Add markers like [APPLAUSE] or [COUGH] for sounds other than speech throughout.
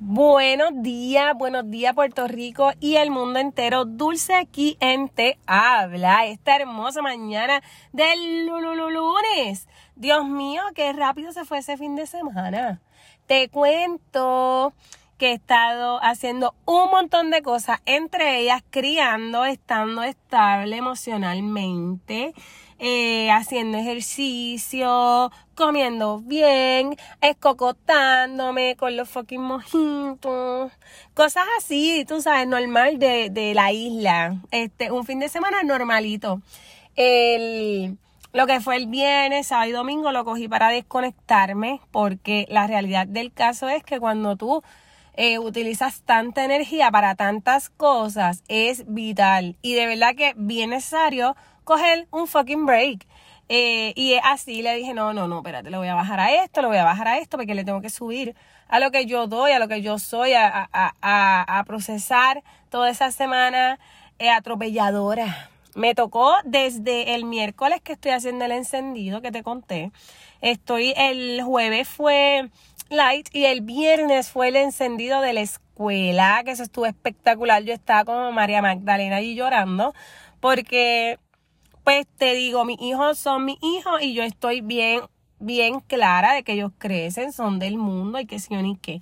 Buenos días, buenos días Puerto Rico y el mundo entero. Dulce aquí en Te Habla esta hermosa mañana del lunes. Dios mío, qué rápido se fue ese fin de semana. Te cuento que he estado haciendo un montón de cosas, entre ellas criando, estando estable emocionalmente, eh, haciendo ejercicio, comiendo bien, escocotándome con los fucking mojitos, cosas así, tú sabes, normal de, de la isla. Este, un fin de semana normalito. El, lo que fue el viernes, sábado y domingo lo cogí para desconectarme porque la realidad del caso es que cuando tú eh, utilizas tanta energía para tantas cosas es vital y de verdad que bien necesario coger un fucking break. Eh, y así le dije, no, no, no, espérate, le voy a bajar a esto, le voy a bajar a esto porque le tengo que subir a lo que yo doy, a lo que yo soy, a, a, a, procesar toda esa semana eh, atropelladora. Me tocó desde el miércoles que estoy haciendo el encendido que te conté. Estoy, el jueves fue light y el viernes fue el encendido de la escuela, que eso estuvo espectacular. Yo estaba como María Magdalena allí llorando porque, pues te digo, mis hijos son mis hijos y yo estoy bien, bien clara de que ellos crecen, son del mundo y que sí o ni qué.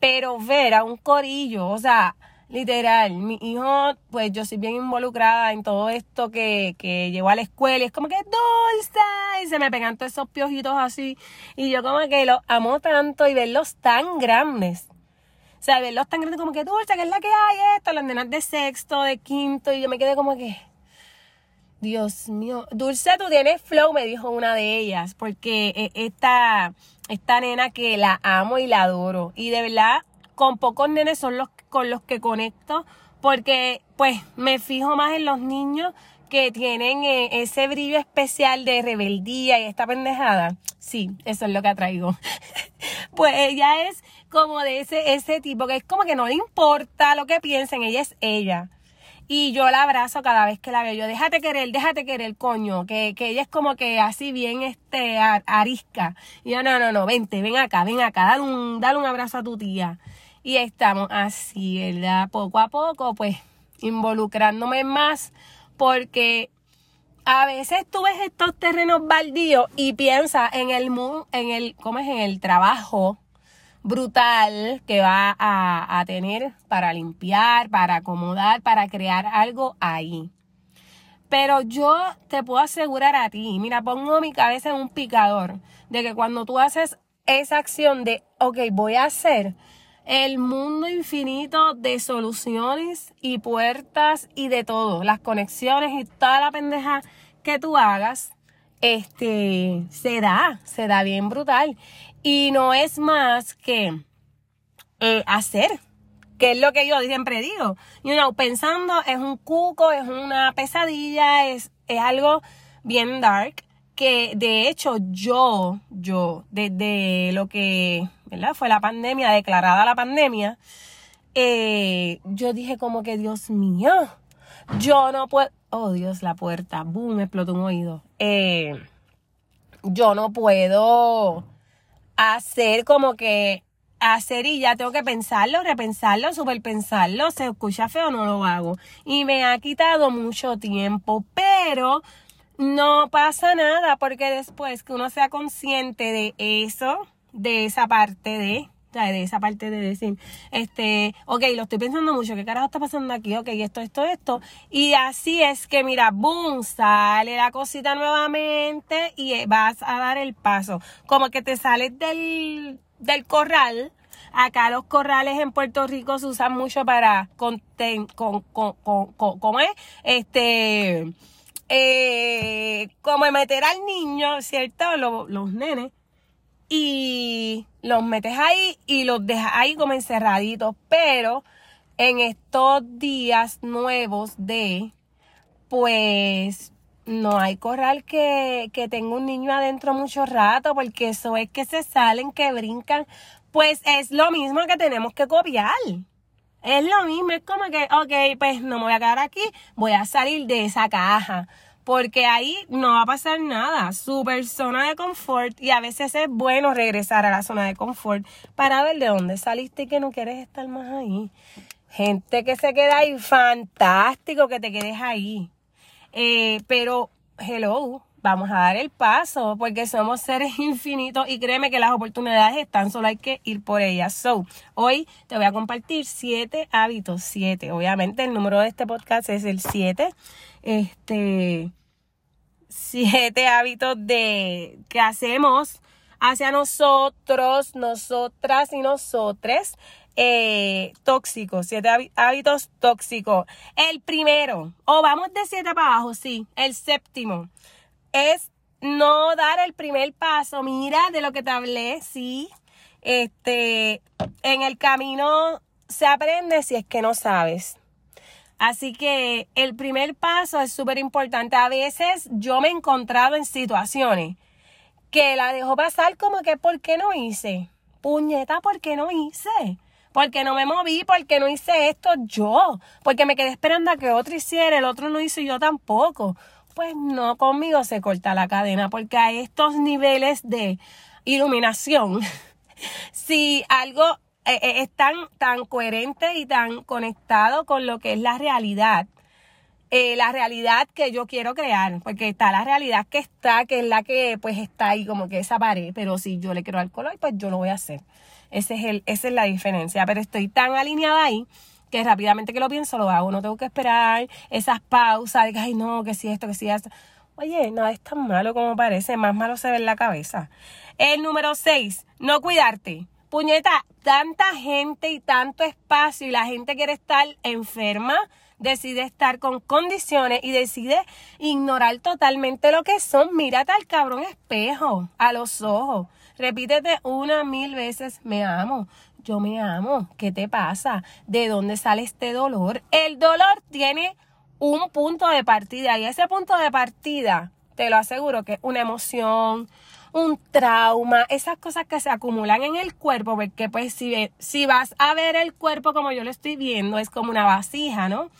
Pero ver a un corillo, o sea, literal, mi hijo, pues yo soy bien involucrada en todo esto que, que llevo a la escuela y es como que dulce y se me pegan todos esos piojitos así y yo como que los amo tanto y verlos tan grandes. O sea, verlos tan grandes como que dulce, que es la que hay esto, las nenas de sexto, de quinto y yo me quedé como que... Dios mío, Dulce, tú tienes flow, me dijo una de ellas, porque eh, esta, esta nena que la amo y la adoro. Y de verdad, con pocos nenes son los con los que conecto porque pues me fijo más en los niños que tienen eh, ese brillo especial de rebeldía y esta pendejada. Sí, eso es lo que atraigo. [LAUGHS] pues ella es como de ese, ese tipo que es como que no le importa lo que piensen, ella es ella. Y yo la abrazo cada vez que la veo. Yo, déjate querer, déjate querer, coño. Que, que ella es como que así bien este, arisca. Y yo, no, no, no, vente, ven acá, ven acá, dale un, dale un abrazo a tu tía y estamos así, ¿verdad? Poco a poco, pues involucrándome más porque a veces tú ves estos terrenos baldíos y piensas en el en el ¿cómo es? en el trabajo brutal que va a, a tener para limpiar, para acomodar, para crear algo ahí. Pero yo te puedo asegurar a ti, mira, pongo mi cabeza en un picador, de que cuando tú haces esa acción de, ok, voy a hacer, el mundo infinito de soluciones y puertas y de todo, las conexiones y toda la pendeja que tú hagas, este, se da, se da bien brutal. Y no es más que eh, hacer, que es lo que yo siempre digo. You know, pensando es un cuco, es una pesadilla, es, es algo bien dark que de hecho yo, yo, desde lo que, ¿verdad? Fue la pandemia, declarada la pandemia, eh, yo dije como que, Dios mío, yo no puedo, oh Dios, la puerta, boom, me explotó un oído. Eh, yo no puedo hacer como que hacer y ya tengo que pensarlo, repensarlo, superpensarlo, se escucha feo, no lo hago. Y me ha quitado mucho tiempo, pero no pasa nada porque después que uno sea consciente de eso, de esa parte de, de esa parte de decir, este, ok, lo estoy pensando mucho, ¿qué carajo está pasando aquí? Ok, esto, esto, esto. Y así es que, mira, boom, sale la cosita nuevamente y vas a dar el paso. Como que te sales del, del corral. Acá los corrales en Puerto Rico se usan mucho para, con, con, con, con, ¿cómo es? Este, eh, como meter al niño, ¿cierto? Los, nenes. Y los metes ahí y los dejas ahí como encerraditos. Pero en estos días nuevos de, pues, no hay corral que, que tenga un niño adentro mucho rato, porque eso es que se salen, que brincan. Pues es lo mismo que tenemos que copiar. Es lo mismo, es como que, ok, pues no me voy a quedar aquí, voy a salir de esa caja. Porque ahí no va a pasar nada. Super zona de confort y a veces es bueno regresar a la zona de confort para ver de dónde saliste y que no quieres estar más ahí. Gente que se queda ahí, fantástico que te quedes ahí. Eh, pero, hello, vamos a dar el paso porque somos seres [LAUGHS] infinitos y créeme que las oportunidades están, solo hay que ir por ellas. So, hoy te voy a compartir siete hábitos, siete. Obviamente el número de este podcast es el siete. Este, siete hábitos de que hacemos hacia nosotros, nosotras y nosotres. Eh, tóxicos, siete hábitos tóxicos. El primero, o vamos de siete para abajo, sí. El séptimo es no dar el primer paso. Mira de lo que te hablé, sí. Este, en el camino se aprende si es que no sabes. Así que el primer paso es súper importante. A veces yo me he encontrado en situaciones que la dejo pasar como que ¿por qué no hice? Puñeta, ¿por qué no hice? Porque no me moví, porque no hice esto yo, porque me quedé esperando a que otro hiciera, el otro no hizo y yo tampoco pues no, conmigo se corta la cadena, porque a estos niveles de iluminación, [LAUGHS] si algo eh, eh, es tan, tan coherente y tan conectado con lo que es la realidad, eh, la realidad que yo quiero crear, porque está la realidad que está, que es la que pues está ahí como que esa pared, pero si yo le quiero al color, pues yo lo voy a hacer. Ese es el, esa es la diferencia, pero estoy tan alineada ahí que rápidamente que lo pienso lo hago, no tengo que esperar esas pausas de que, ay, no, que si esto, que si esto. Oye, nada es tan malo como parece, más malo se ve en la cabeza. El número 6, no cuidarte. Puñeta, tanta gente y tanto espacio y la gente quiere estar enferma, decide estar con condiciones y decide ignorar totalmente lo que son. Mírate al cabrón espejo, a los ojos. Repítete una mil veces, me amo yo me amo, ¿qué te pasa? ¿De dónde sale este dolor? El dolor tiene un punto de partida y ese punto de partida, te lo aseguro que es una emoción, un trauma, esas cosas que se acumulan en el cuerpo, porque pues si, si vas a ver el cuerpo como yo lo estoy viendo, es como una vasija, ¿no?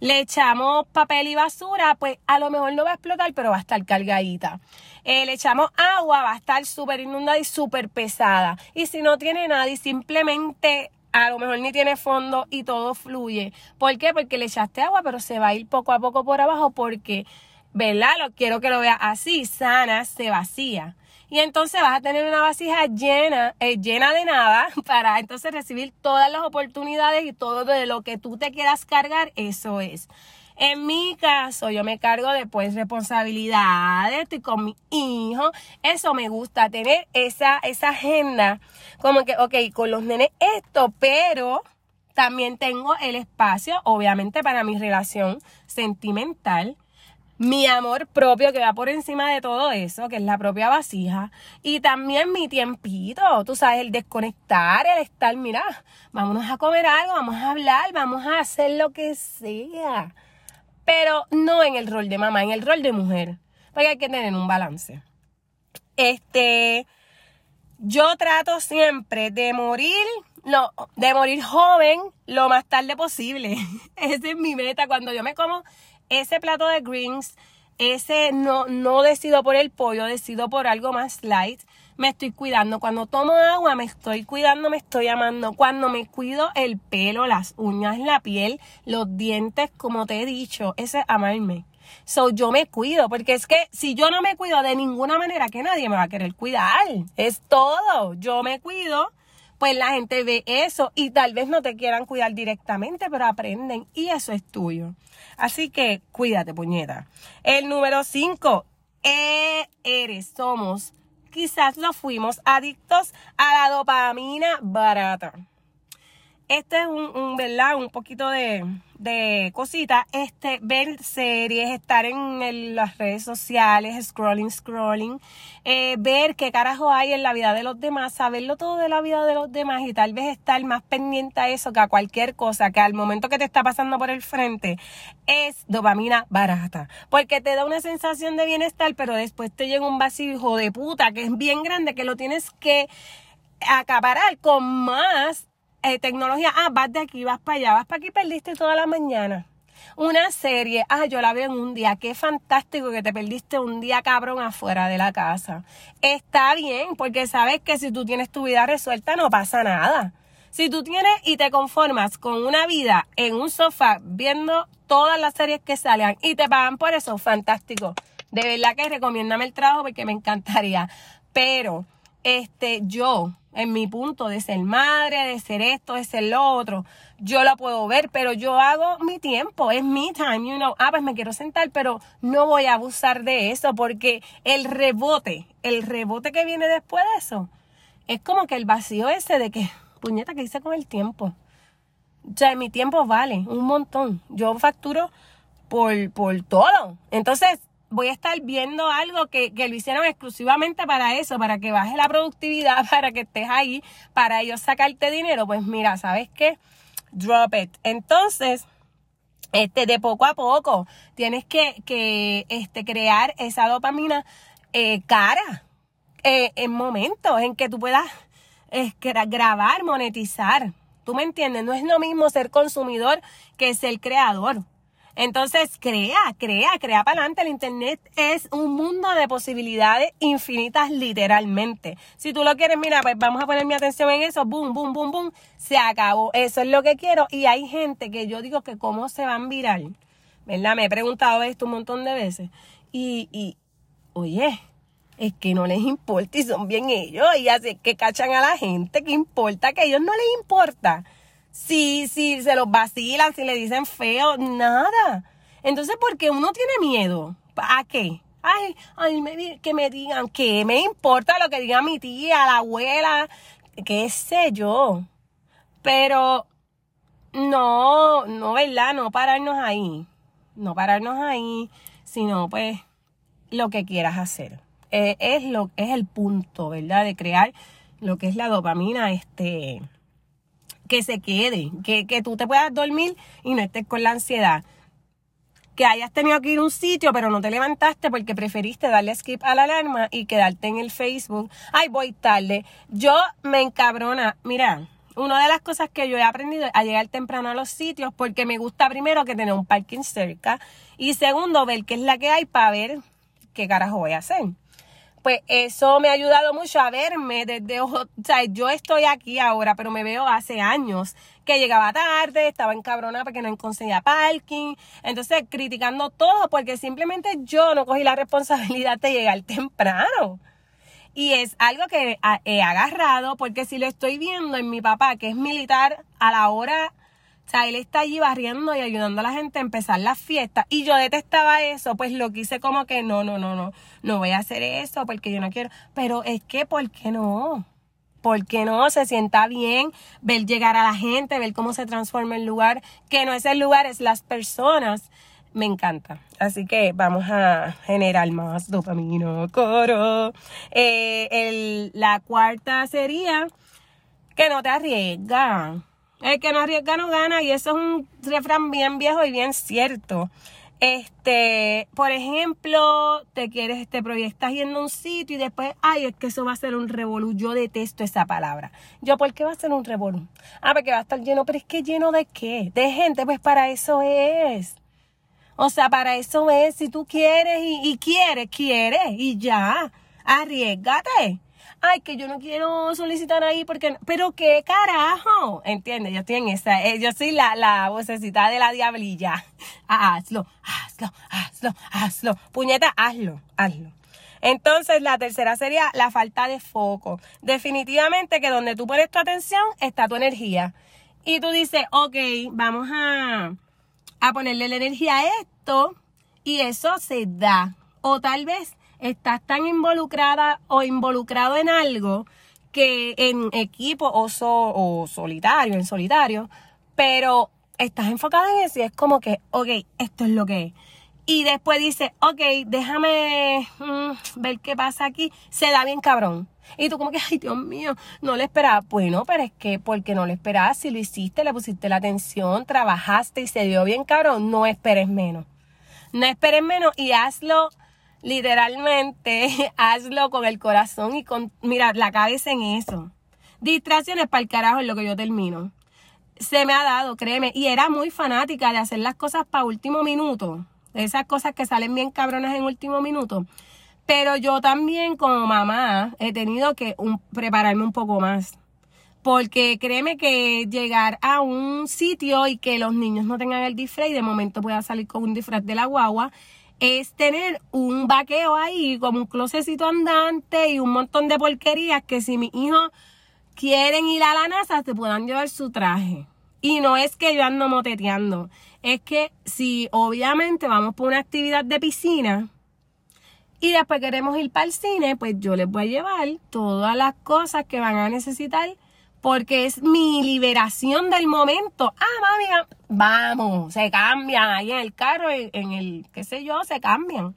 le echamos papel y basura, pues a lo mejor no va a explotar, pero va a estar cargadita. Eh, le echamos agua, va a estar súper inundada y súper pesada. Y si no tiene nada y simplemente a lo mejor ni tiene fondo y todo fluye. ¿Por qué? Porque le echaste agua, pero se va a ir poco a poco por abajo porque, ¿verdad? Lo quiero que lo vea así, sana, se vacía. Y entonces vas a tener una vasija llena, eh, llena de nada [LAUGHS] para entonces recibir todas las oportunidades y todo de lo que tú te quieras cargar, eso es. En mi caso, yo me cargo de pues responsabilidades, estoy con mi hijo. Eso me gusta, tener esa, esa agenda. Como que, ok, con los nenes esto, pero también tengo el espacio, obviamente, para mi relación sentimental mi amor propio que va por encima de todo eso, que es la propia vasija, y también mi tiempito, tú sabes, el desconectar, el estar, mira, vámonos a comer algo, vamos a hablar, vamos a hacer lo que sea, pero no en el rol de mamá, en el rol de mujer, porque hay que tener un balance. Este, yo trato siempre de morir, no, de morir joven lo más tarde posible. [LAUGHS] Esa es mi meta cuando yo me como ese plato de greens, ese no, no decido por el pollo, decido por algo más light. Me estoy cuidando. Cuando tomo agua, me estoy cuidando, me estoy amando. Cuando me cuido el pelo, las uñas, la piel, los dientes, como te he dicho, ese es amarme. So, yo me cuido, porque es que si yo no me cuido de ninguna manera, que nadie me va a querer cuidar. Es todo. Yo me cuido pues la gente ve eso y tal vez no te quieran cuidar directamente, pero aprenden y eso es tuyo. Así que cuídate, puñeta. El número 5, e eres, somos, quizás lo fuimos adictos a la dopamina barata. Este es un, un ¿verdad? Un poquito de, de cositas, este, ver series, estar en las redes sociales, scrolling, scrolling, eh, ver qué carajo hay en la vida de los demás, saberlo todo de la vida de los demás y tal vez estar más pendiente a eso que a cualquier cosa que al momento que te está pasando por el frente es dopamina barata, porque te da una sensación de bienestar, pero después te llega un vacío de puta que es bien grande que lo tienes que acaparar con más eh, tecnología, ah, vas de aquí, vas para allá, vas para aquí, perdiste toda la mañana. Una serie, ah, yo la veo en un día, qué fantástico que te perdiste un día cabrón afuera de la casa. Está bien, porque sabes que si tú tienes tu vida resuelta no pasa nada. Si tú tienes y te conformas con una vida en un sofá viendo todas las series que salgan y te pagan por eso, fantástico. De verdad que recomiéndame el trabajo porque me encantaría. Pero, este, yo, en mi punto de ser madre, de ser esto, de ser lo otro, yo lo puedo ver, pero yo hago mi tiempo, es mi time, you know. Ah, pues me quiero sentar, pero no voy a abusar de eso porque el rebote, el rebote que viene después de eso, es como que el vacío ese de que puñeta, que hice con el tiempo? O sea, mi tiempo vale un montón. Yo facturo por, por todo. Entonces, voy a estar viendo algo que, que, lo hicieron exclusivamente para eso, para que baje la productividad, [LAUGHS] para que estés ahí, para ellos sacarte dinero. Pues mira, ¿sabes qué? Drop it. Entonces, este, de poco a poco, tienes que, que este, crear esa dopamina eh, cara eh, en momentos en que tú puedas es grabar, monetizar. ¿Tú me entiendes? No es lo mismo ser consumidor que ser creador. Entonces, crea, crea, crea para adelante. El Internet es un mundo de posibilidades infinitas, literalmente. Si tú lo quieres, mira, pues vamos a poner mi atención en eso. Boom, boom, boom, boom. Se acabó. Eso es lo que quiero. Y hay gente que yo digo que cómo se van a virar. ¿Verdad? Me he preguntado esto un montón de veces. Y, y oye, es que no les importa y son bien ellos y así que cachan a la gente, que importa que a ellos no les importa. Si, si se los vacilan, si le dicen feo, nada. Entonces, ¿por qué uno tiene miedo? ¿A qué? Ay, ay, me, que me digan, ¿qué me importa lo que diga mi tía, la abuela? ¿Qué sé yo? Pero no, no, ¿verdad? No pararnos ahí. No pararnos ahí, sino pues lo que quieras hacer. Eh, es, lo, es el punto, ¿verdad? De crear lo que es la dopamina, este, que se quede, que, que tú te puedas dormir y no estés con la ansiedad. Que hayas tenido que ir a un sitio, pero no te levantaste porque preferiste darle skip a la alarma y quedarte en el Facebook. Ay, voy tarde. Yo me encabrona. Mira, una de las cosas que yo he aprendido es a llegar temprano a los sitios porque me gusta primero que tener un parking cerca y segundo ver qué es la que hay para ver qué carajo voy a hacer pues eso me ha ayudado mucho a verme desde, o sea, yo estoy aquí ahora, pero me veo hace años que llegaba tarde, estaba encabronada porque no conseguía parking, entonces criticando todo porque simplemente yo no cogí la responsabilidad de llegar temprano. Y es algo que he agarrado porque si lo estoy viendo en mi papá, que es militar, a la hora o sea, él está allí barriendo y ayudando a la gente a empezar las fiestas. Y yo detestaba eso, pues lo quise como que no, no, no, no, no voy a hacer eso porque yo no quiero. Pero es que, ¿por qué no? ¿Por qué no? Se sienta bien ver llegar a la gente, ver cómo se transforma el lugar, que no es el lugar, es las personas. Me encanta. Así que vamos a generar más dopamina, coro. Eh, el, la cuarta sería que no te arriesgas el que no arriesga no gana y eso es un refrán bien viejo y bien cierto. Este, por ejemplo, te quieres, este proyectas yendo a un sitio y después, ay, es que eso va a ser un revolú. Yo detesto esa palabra. Yo, ¿por qué va a ser un revolú? Ah, porque va a estar lleno, pero es que lleno de qué? De gente, pues para eso es. O sea, para eso es, si tú quieres y quieres, quieres y ya, arriesgate ay, que yo no quiero solicitar ahí porque, pero qué carajo, ¿entiendes? Yo estoy en esa, eh, yo soy la, la vocecita de la diablilla. Ah, hazlo, hazlo, hazlo, hazlo. Puñeta, hazlo, hazlo. Entonces, la tercera sería la falta de foco. Definitivamente que donde tú pones tu atención está tu energía. Y tú dices, ok, vamos a, a ponerle la energía a esto y eso se da. O tal vez estás tan involucrada o involucrado en algo que en equipo o, o solitario, en solitario, pero estás enfocado en eso y es como que, ok, esto es lo que es. Y después dice, ok, déjame mm, ver qué pasa aquí. Se da bien cabrón. Y tú como que, ay Dios mío, no le esperaba. Bueno, pero es que porque no le esperabas, si lo hiciste, le pusiste la atención, trabajaste y se dio bien cabrón, no esperes menos. No esperes menos y hazlo literalmente [LAUGHS] hazlo con el corazón y con, mira, la cabeza en eso. Distracciones para el carajo es lo que yo termino. se me ha dado, créeme, y era muy fanática de hacer las cosas para último minuto, esas cosas que salen bien cabronas en último minuto. Pero yo también como mamá he tenido que prepararme un poco más. Porque créeme que llegar a un sitio y que los niños no tengan el disfraz y de momento pueda salir con un disfraz de la guagua, es tener un vaqueo ahí, como un closecito andante y un montón de porquerías que si mis hijos quieren ir a la NASA, te puedan llevar su traje. Y no es que yo ando moteteando, es que si obviamente vamos por una actividad de piscina y después queremos ir para el cine, pues yo les voy a llevar todas las cosas que van a necesitar porque es mi liberación del momento. Ah, mami, vamos, se cambian ahí en el carro, en el, qué sé yo, se cambian.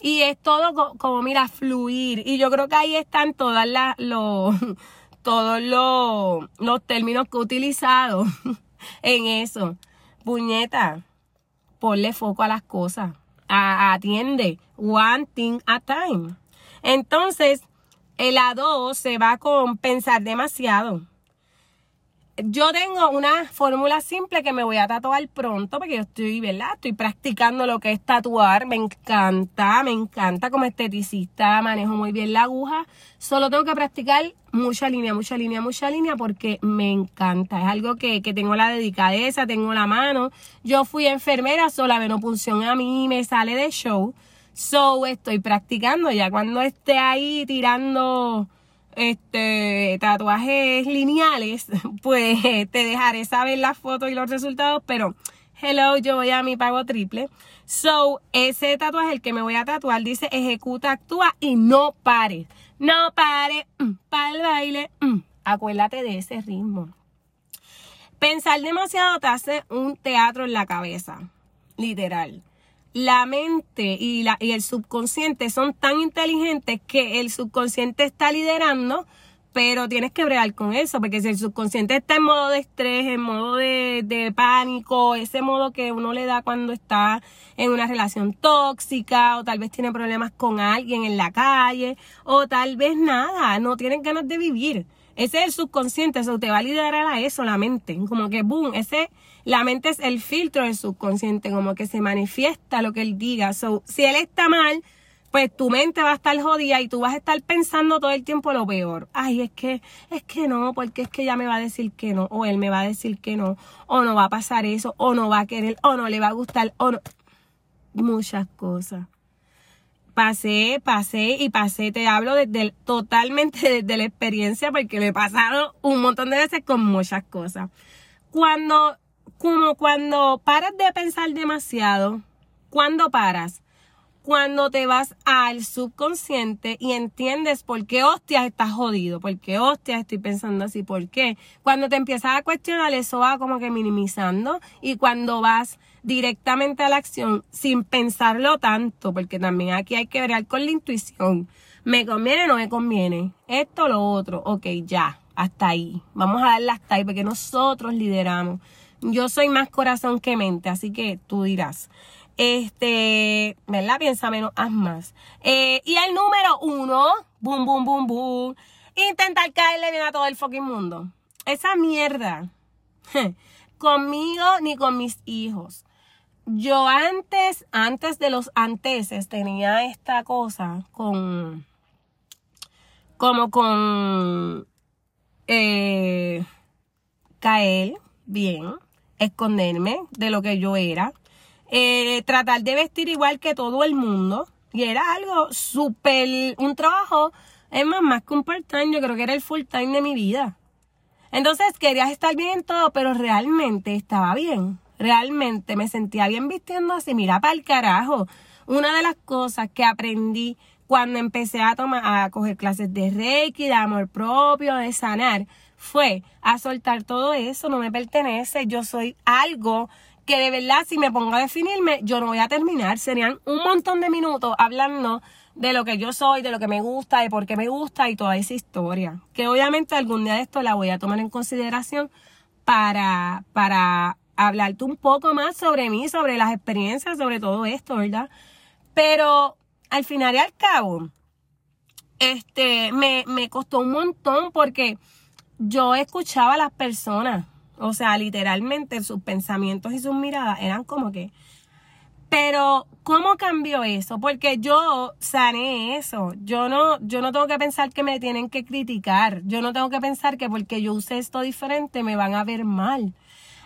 Y es todo como, mira, fluir. Y yo creo que ahí están todas las, los, [LAUGHS] todos los, los términos que he utilizado [LAUGHS] en eso. Puñeta, ponle foco a las cosas. atiende. One thing at a time. Entonces, el A2 se va con pensar demasiado yo tengo una fórmula simple que me voy a tatuar pronto porque yo estoy, ¿verdad? Estoy practicando lo que es tatuar. Me encanta, me encanta como esteticista, manejo muy bien la aguja. Solo tengo que practicar mucha línea, mucha línea, mucha línea porque me encanta. Es algo que, que tengo la dedicadeza, tengo la mano. Yo fui enfermera, sola venopunción a mí me sale de show. So estoy practicando ya cuando esté ahí tirando este, tatuajes lineales, [LAUGHS] pues te dejaré saber las fotos y los resultados, pero hello, yo voy a mi pago triple. So, ese tatuaje, el que me voy a tatuar, dice ejecuta, actúa y no pare. No pare, mm, para el baile. Mm. Acuérdate de ese ritmo. Pensar demasiado te hace un teatro en la cabeza, literal la mente y, la, y el subconsciente son tan inteligentes que el subconsciente está liderando, pero tienes que bregar con eso, porque si el subconsciente está en modo de estrés, en modo de, de pánico, ese modo que uno le da cuando está en una relación tóxica, o tal vez tiene problemas con alguien en la calle, o tal vez nada, no tienen ganas de vivir. Ese es el subconsciente, eso te va a liderar a eso, la mente. Como que, boom, ese, la mente es el filtro del subconsciente, como que se manifiesta lo que él diga. So, si él está mal, pues tu mente va a estar jodida y tú vas a estar pensando todo el tiempo lo peor. Ay, es que, es que no, porque es que ella me va a decir que no, o él me va a decir que no, o no va a pasar eso, o no va a querer, o no le va a gustar, o no. Muchas cosas pasé, pasé y pasé. Te hablo desde totalmente [LAUGHS] desde la experiencia porque me pasaron un montón de veces con muchas cosas. Cuando, como cuando paras de pensar demasiado, cuando paras, cuando te vas al subconsciente y entiendes por qué hostias estás jodido, por qué hostias estoy pensando así, por qué. Cuando te empiezas a cuestionar, eso va como que minimizando y cuando vas directamente a la acción sin pensarlo tanto, porque también aquí hay que ver con la intuición. ¿Me conviene o no me conviene? Esto o lo otro. Ok, ya, hasta ahí. Vamos a darle hasta ahí porque nosotros lideramos. Yo soy más corazón que mente, así que tú dirás. Este, ¿verdad? Piensa menos, haz más. Eh, y el número uno, boom, boom, boom, boom, intentar caerle bien a todo el fucking mundo. Esa mierda. Conmigo ni con mis hijos. Yo antes, antes de los anteses, tenía esta cosa con, como con, eh, caer bien, esconderme de lo que yo era eh, tratar de vestir igual que todo el mundo. Y era algo súper, un trabajo, es más, más que un part-time, yo creo que era el full-time de mi vida. Entonces querías estar bien en todo, pero realmente estaba bien. Realmente me sentía bien vistiendo así, mira para el carajo. Una de las cosas que aprendí cuando empecé a tomar, a coger clases de Reiki, de amor propio, de sanar, fue a soltar todo eso, no me pertenece, yo soy algo que de verdad si me pongo a definirme, yo no voy a terminar. Serían un montón de minutos hablando de lo que yo soy, de lo que me gusta, de por qué me gusta y toda esa historia. Que obviamente algún día de esto la voy a tomar en consideración para, para hablarte un poco más sobre mí, sobre las experiencias, sobre todo esto, ¿verdad? Pero al final y al cabo, este, me, me costó un montón porque yo escuchaba a las personas O sea, literalmente sus pensamientos y sus miradas eran como que... Pero, ¿cómo cambió eso? Porque yo sané eso. Yo no, yo no tengo que pensar que me tienen que criticar. Yo no tengo que pensar que porque yo use esto diferente me van a ver mal.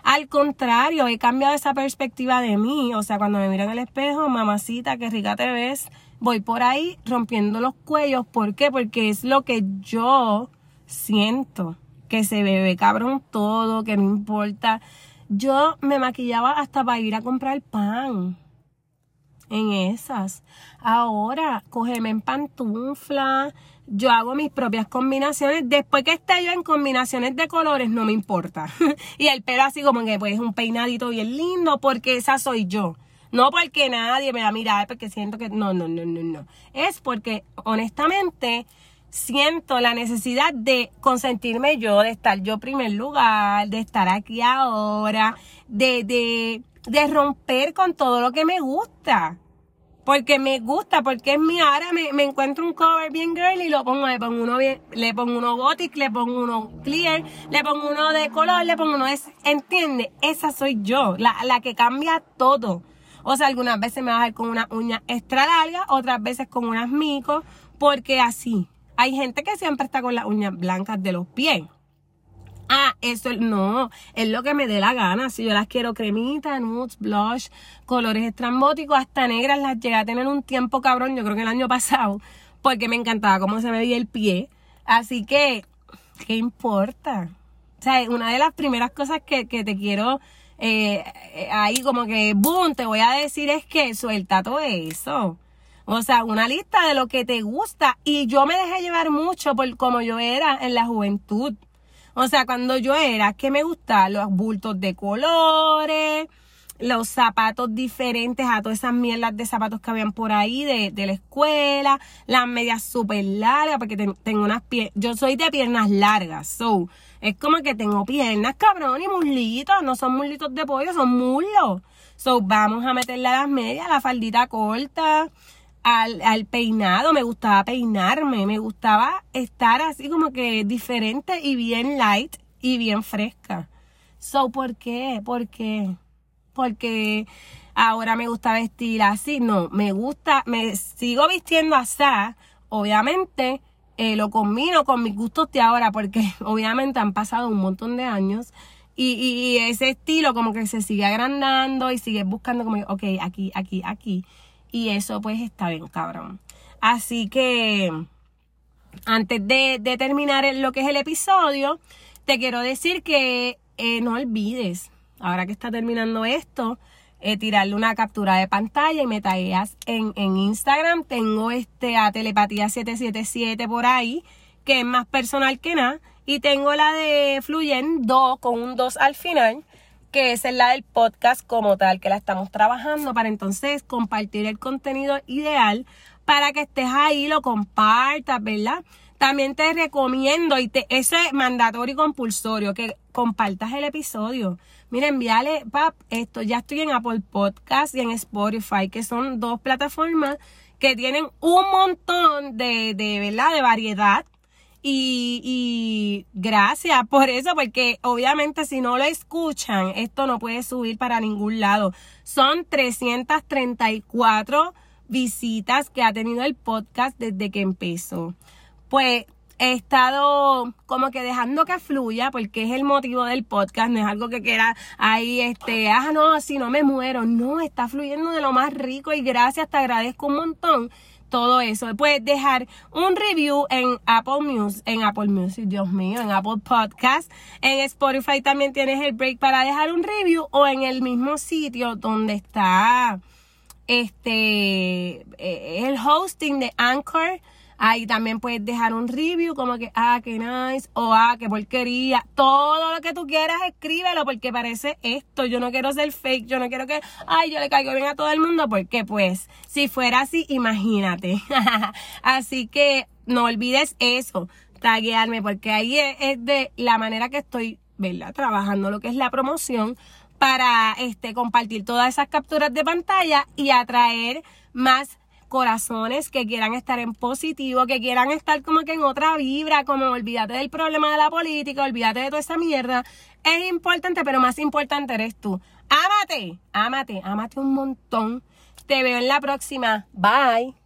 Al contrario, he cambiado esa perspectiva de mí. O sea, cuando me miro en el espejo, mamacita, qué rica te ves, voy por ahí rompiendo los cuellos. ¿Por qué? Porque es lo que yo siento. Que se bebe cabrón todo, que no importa. Yo me maquillaba hasta para ir a comprar pan en esas. Ahora, cógeme en pantufla. Yo hago mis propias combinaciones. Después que esté yo en combinaciones de colores, no me importa. [LAUGHS] y el pelo así como que pues un peinadito bien lindo, porque esa soy yo. No porque nadie me va a mirar, porque siento que. No, no, no, no, no. Es porque, honestamente, siento la necesidad de consentirme yo, de estar yo primer lugar, de estar aquí ahora, de, de de romper con todo lo que me gusta. Porque me gusta, porque es mi ahora me, me encuentro un cover bien girl y lo pongo, le pongo uno bien, le pongo uno gothic, le pongo uno clear, le pongo uno de color, le pongo uno de, ¿entiende? Esa soy yo, la, la que cambia todo. O sea, algunas veces me va a ver con una uña extra larga, otras veces con unas micos, porque así. Hay gente que siempre está con las uñas blancas de los pies. Ah, eso no, es lo que me dé la gana. Si yo las quiero cremita, nudes, blush, colores estrambóticos, hasta negras, las llegué a tener un tiempo cabrón, yo creo que el año pasado, porque me encantaba cómo se me veía el pie. Así que, ¿qué importa? O sea, una de las primeras cosas que, que te quiero eh, ahí como que, boom, te voy a decir es que suelta todo eso. O sea, una lista de lo que te gusta. Y yo me dejé llevar mucho por como yo era en la juventud. O sea, cuando yo era, que me gustaban los bultos de colores, los zapatos diferentes a todas esas mierdas de zapatos que habían por ahí de, de la escuela, las medias súper largas, porque tengo unas piernas, yo soy de piernas largas, so, es como que tengo piernas, cabrón, y muslitos, no son muslitos de pollo, son muslos. So, vamos a meterle a las medias, la faldita corta, al, al, peinado, me gustaba peinarme, me gustaba estar así como que diferente y bien light y bien fresca. So, ¿por qué? ¿Por qué? Porque ahora me gusta vestir así. No, me gusta, me sigo vistiendo así. Obviamente eh, lo combino con mis gustos de ahora porque [LAUGHS] obviamente han pasado un montón de años. Y, y, ese estilo como que se sigue agrandando y sigue buscando como, ok, aquí, aquí, aquí. Y eso pues está bien, cabrón. Así que antes de, terminar lo que es el episodio, te quiero decir que eh, no olvides, ahora que está terminando esto, eh, tirarle una captura de pantalla y me tagueas en, en Instagram. Tengo este a Telepatía 777 por ahí, que es más personal que nada. Y tengo la de Fluyendo con un 2 al final que esa es la del podcast como tal, que la estamos trabajando para entonces compartir el contenido ideal para que estés ahí, lo compartas, ¿verdad? También te recomiendo, y te, ese es mandatorio y compulsorio, que compartas el episodio. Mira, envíale, pap, esto, ya estoy en Apple Podcast y en Spotify, que son dos plataformas que tienen un montón de, de ¿verdad? De variedad y, y, gracias por eso, porque obviamente si no lo escuchan, esto no puede subir para ningún lado. Son 334 visitas que ha tenido el podcast desde que empezó. Pues he estado como que dejando que fluya porque es el motivo del podcast, no es algo que quiera ahí, este, ah, no, si no me muero, no, está fluyendo de lo más rico y gracias, te agradezco un montón todo eso. Puedes dejar un review en Apple Music, en Apple Music, Dios mío, en Apple Podcast. En Spotify también tienes el break para dejar un review o en el mismo sitio donde está este eh, el hosting de Anchor Ahí también puedes dejar un review como que, ah, qué nice, o ah, qué porquería. Todo lo que tú quieras, escríbelo porque parece esto. Yo no quiero ser fake, yo no quiero que, ay, yo le caigo bien a todo el mundo porque pues, si fuera así, imagínate. [LAUGHS] así que no olvides eso, taguearme porque ahí es, de la manera que estoy, ¿verdad? Trabajando lo que es la promoción para este compartir todas esas capturas de pantalla y atraer más corazones que quieran estar en positivo, que quieran estar como que en otra vibra, como olvídate del problema de la política, olvídate de toda esa mierda. Es importante, pero más importante eres tú. Ámate, ámate, ámate un montón. Te veo en la próxima. Bye.